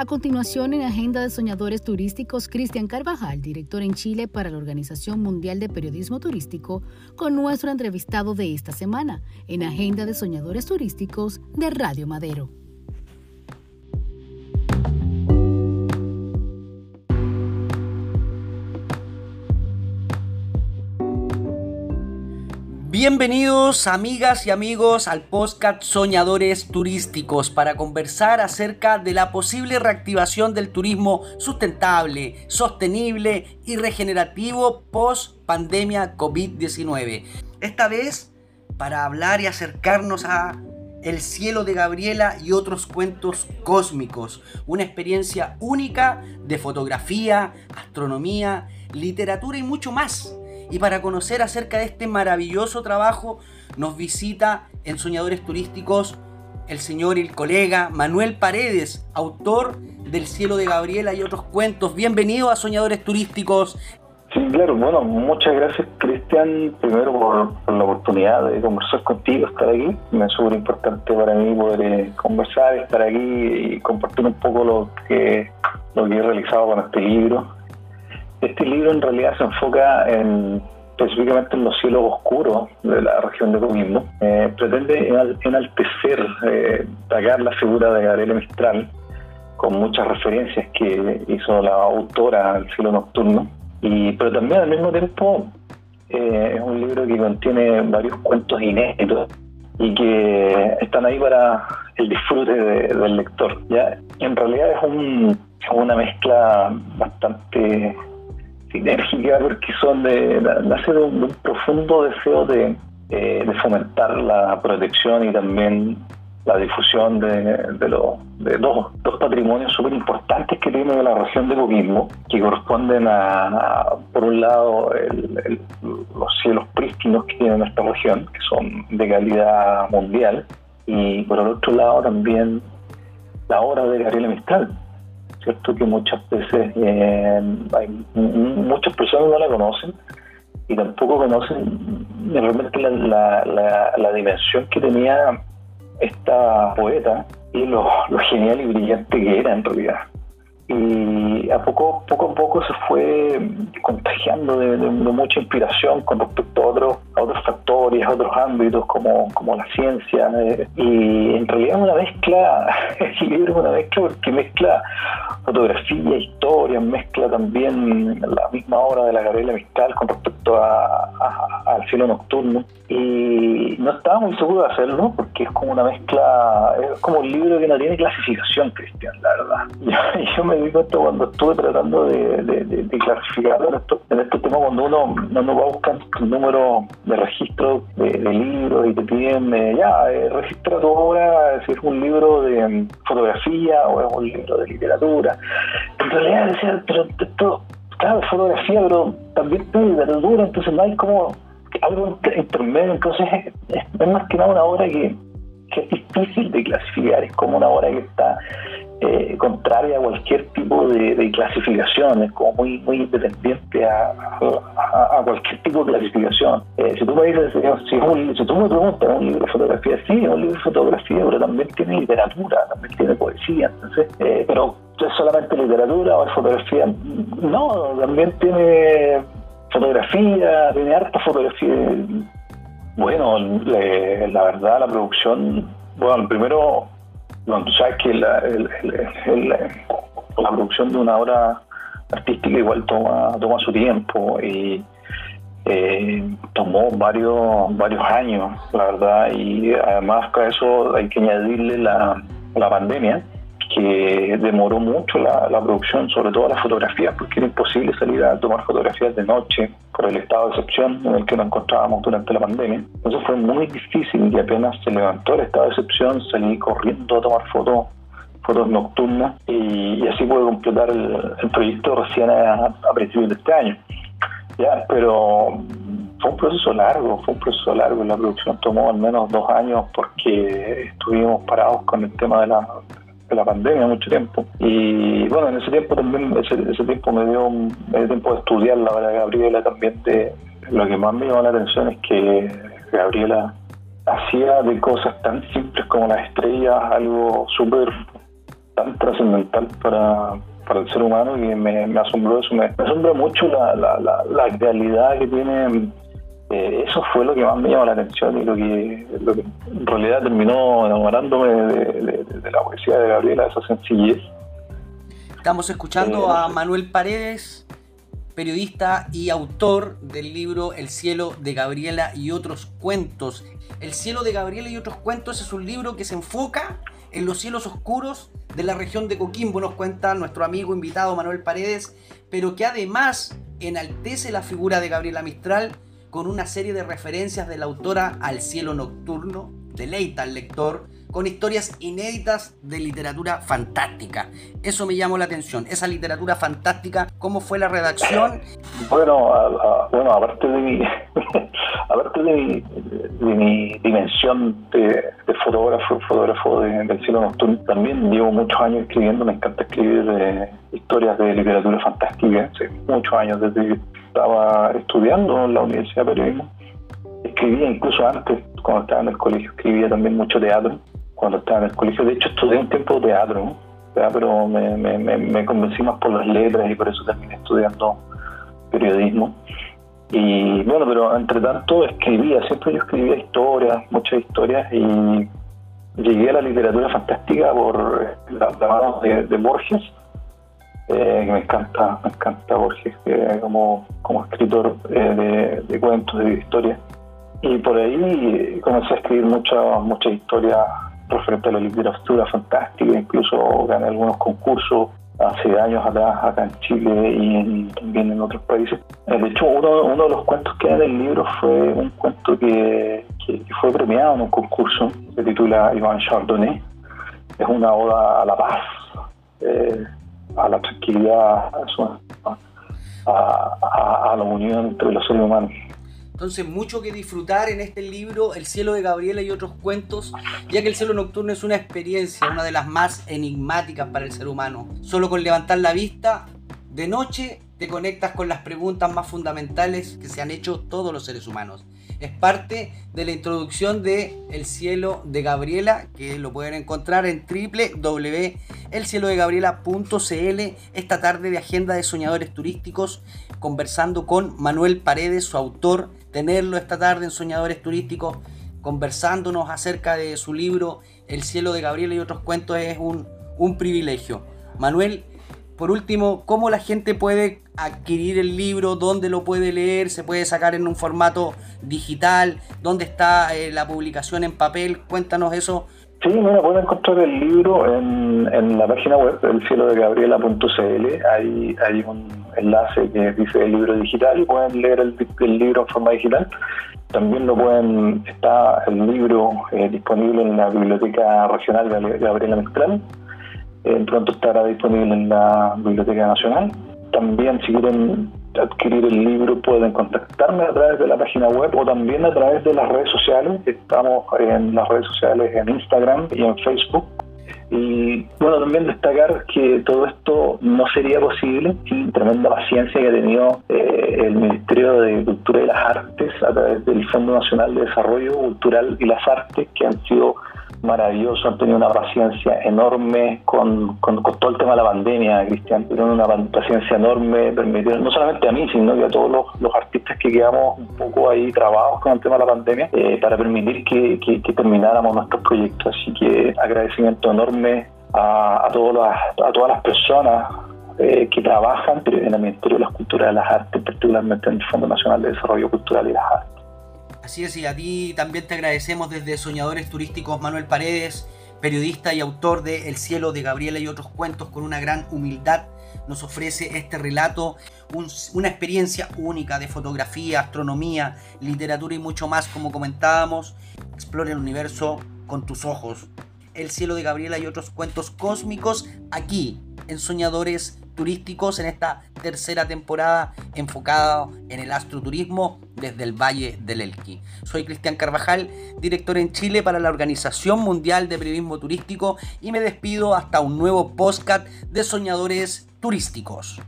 A continuación, en Agenda de Soñadores Turísticos, Cristian Carvajal, director en Chile para la Organización Mundial de Periodismo Turístico, con nuestro entrevistado de esta semana, en Agenda de Soñadores Turísticos de Radio Madero. Bienvenidos amigas y amigos al podcast Soñadores Turísticos para conversar acerca de la posible reactivación del turismo sustentable, sostenible y regenerativo post pandemia COVID-19. Esta vez para hablar y acercarnos a El cielo de Gabriela y otros cuentos cósmicos, una experiencia única de fotografía, astronomía, literatura y mucho más y para conocer acerca de este maravilloso trabajo nos visita en Soñadores Turísticos el señor y el colega Manuel Paredes, autor del Cielo de Gabriela y otros cuentos. Bienvenido a Soñadores Turísticos. Sí, claro, bueno, muchas gracias Cristian, primero por, la oportunidad de conversar contigo, estar aquí. Me es súper importante para mí poder eh, conversar, estar aquí y compartir un poco lo que, lo que he realizado con este libro. Este libro en realidad se enfoca en específicamente en los cielos oscuros de la región de Coquimbo. Eh, pretende enaltecer, eh, la figura de Gabriela Mistral con muchas referencias que hizo la autora al cielo nocturno. Y, pero también al mismo tiempo eh, es un libro que contiene varios cuentos inéditos y que están ahí para el disfrute del lector. ¿ya? En realidad es un, una mezcla bastante porque son de, nace de un, profundo deseo de, eh, de, fomentar la protección y también la difusión de, de, de dos, dos patrimonios súper importantes que tiene la región de Coquimbo, que corresponden a, por un lado, los cielos prístinos que tiene nuestra región, que son de calidad mundial, y por el otro lado también la obra de Gabriela Mistral, cierto que muchas veces eh, hay, muchas personas no la conocen y tampoco conocen realmente la, la, dimensión que tenía esta poeta y lo, lo, genial y brillante que era en realidad. Y a poco, poco a poco se fue contagiando de, mucha inspiración con respecto a otros, a otros factores, a otros ámbitos como, como la ciencia. Y en realidad es una mezcla, el libro es una mezcla porque mezcla fotografía, historia, mezcla también la misma obra de la Gabriela Mistral con respecto al cielo nocturno. Y no estaba muy seguro de hacerlo porque es como una mezcla, es como un libro que no tiene clasificación, Cristian, la verdad. Yo, me di cuenta cuando estuve tratando de, de, clasificarlo en estos este temas, cuando uno, uno va buscando el número de registro de, libros y te piden, eh, ya, eh, registra tu obra, si es un libro de mm, fotografía o es un libro de literatura. En realidad decía, pero esto, claro, fotografía, pero también tiene literatura, entonces no hay como algo intermedio, entonces es, más que nada una obra que, que es difícil de clasificar, es como una obra que está eh, contraria a cualquier tipo de, clasificación, es como muy muy independiente a, cualquier tipo de clasificación. Eh, si tú me dices, si, un, tú me preguntas, ¿un libro de fotografía? Sí, es un libro de fotografía, pero también tiene literatura, también tiene poesía, entonces, eh, pero es solamente literatura o es fotografía. No, también tiene fotografía, tiene harta fotografía. Bueno, la verdad, la producción, bueno, primero bueno, tú sabes que la, la producción de una obra artística igual toma, toma su tiempo y eh, tomó varios, varios años, la verdad, y además a eso hay que añadirle la, la pandemia que demoró mucho la, producción, sobre todo la fotografía, porque era imposible salir a tomar fotografías de noche por el estado de excepción en el que nos encontrábamos durante la pandemia. Entonces fue muy difícil y apenas se levantó el estado de excepción salí corriendo a tomar fotos fotos nocturnas y, así pude completar el, proyecto recién a, principios de este año. Ya, pero fue un proceso largo, fue un proceso largo. La producción tomó al menos dos años porque estuvimos parados con el tema de la, la pandemia mucho tiempo. Y bueno, en ese tiempo también, ese, tiempo me dio, me tiempo de estudiar la de Gabriela también. De, lo que más me llamó la atención es que Gabriela hacía de cosas tan simples como las estrellas algo súper tan trascendental para, para el ser humano y me, me asombró eso, me, asombró mucho la, la, la, realidad que tiene. Eh, eso fue lo que más me llamó la atención y lo que, lo que en realidad terminó enamorándome de, la poesía de Gabriela, esa sencillez. Estamos escuchando eh, a Manuel Paredes, periodista y autor del libro El cielo de Gabriela y otros cuentos. El cielo de Gabriela y otros cuentos es un libro que se enfoca en los cielos oscuros de la región de Coquimbo, nos cuenta nuestro amigo invitado Manuel Paredes, pero que además enaltece la figura de Gabriela Mistral con una serie de referencias de la autora al cielo nocturno, deleita al lector con historias inéditas de literatura fantástica. Eso me llamó la atención, esa literatura fantástica, cómo fue la redacción. Bueno, bueno aparte de mi, aparte de mi, dimensión de, fotógrafo, fotógrafo del cielo nocturno, también llevo muchos años escribiendo, me encanta escribir eh, historias de literatura fantástica, hace muchos años desde estaba estudiando en la Universidad de Periodismo escribía incluso antes, cuando estaba en el colegio, escribía también mucho teatro cuando estaba en el colegio. De hecho, estudié un tiempo de teatro, pero me, me, convencí más por las letras y por eso terminé estudiando periodismo. Y bueno, pero entre tanto escribía, siempre yo escribía historias, muchas historias, y llegué a la literatura fantástica por la, mano de, Borges, eh, que me encanta, me encanta Borges como, como escritor eh, de, de, cuentos, de historias. Y por ahí comencé a escribir muchas muchas historias referente a la literatura fantástica, incluso gané algunos concursos hace años atrás acá en Chile y también en otros países. Eh, de hecho, uno, uno de los cuentos que hay en el libro fue un cuento que, fue premiado en un concurso, se titula Iván Chardonnay. Es una oda a la paz, eh, a la tranquilidad, a, la unión entre los seres humanos. Entonces, mucho que disfrutar en este libro, El cielo de Gabriela y otros cuentos, ya que el cielo nocturno es una experiencia, una de las más enigmáticas para el ser humano. Solo con levantar la vista, de noche te conectas con las preguntas más fundamentales que se han hecho todos los seres humanos. Es parte de la introducción de El cielo de Gabriela, que lo pueden encontrar en www.elcielodegabriela.cl esta tarde de Agenda de Soñadores Turísticos, conversando con Manuel Paredes, su autor tenerlo esta tarde en Soñadores Turísticos, conversándonos acerca de su libro El cielo de Gabriela y otros cuentos es un, un privilegio. Manuel, por último, ¿cómo la gente puede adquirir el libro? ¿Dónde lo puede leer? ¿Se puede sacar en un formato digital? ¿Dónde está eh, la publicación en papel? Cuéntanos eso Sí, mira, pueden encontrar el libro en, la página web, elcielodegabriela.cl. Hay un enlace que dice el libro digital y pueden leer el, libro en forma digital. También lo pueden, está el libro eh, disponible en la Biblioteca Regional de Gabriela Mistral. Eh, pronto estará disponible en la Biblioteca Nacional. También si quieren adquirir el libro pueden contactarme a través de la página web o también a través de las redes sociales. Estamos en las redes sociales en Instagram y en Facebook. Y bueno, también destacar que todo esto no sería posible sin tremenda paciencia que ha tenido eh, el Ministerio de Cultura y las Artes a través del Fondo Nacional de Desarrollo Cultural y las Artes, que han sido maravilloso, han tenido una paciencia enorme con, con, todo el tema de la pandemia, Cristian, tuvieron una paciencia enorme, permitieron, no solamente a mí, sino que a todos los, artistas que quedamos un poco ahí trabados con el tema de la pandemia, eh, para permitir que, que, termináramos nuestros proyectos. Así que agradecimiento enorme a, a, todos a todas las personas eh, que trabajan en el Ministerio de las Culturas y las Artes, particularmente en el Fondo Nacional de Desarrollo Cultural y las Artes. Así es, y a ti también te agradecemos desde Soñadores Turísticos Manuel Paredes, periodista y autor de El cielo de Gabriela y otros cuentos, con una gran humildad nos ofrece este relato, una experiencia única de fotografía, astronomía, literatura y mucho más, como comentábamos. Explora el universo con tus ojos. El cielo de Gabriela y otros cuentos cósmicos aquí en Soñadores turísticos en esta tercera temporada enfocada en el astroturismo desde el Valle del Elqui. Soy Cristian Carvajal, director en Chile para la Organización Mundial de Periodismo Turístico y me despido hasta un nuevo podcast de Soñadores Turísticos.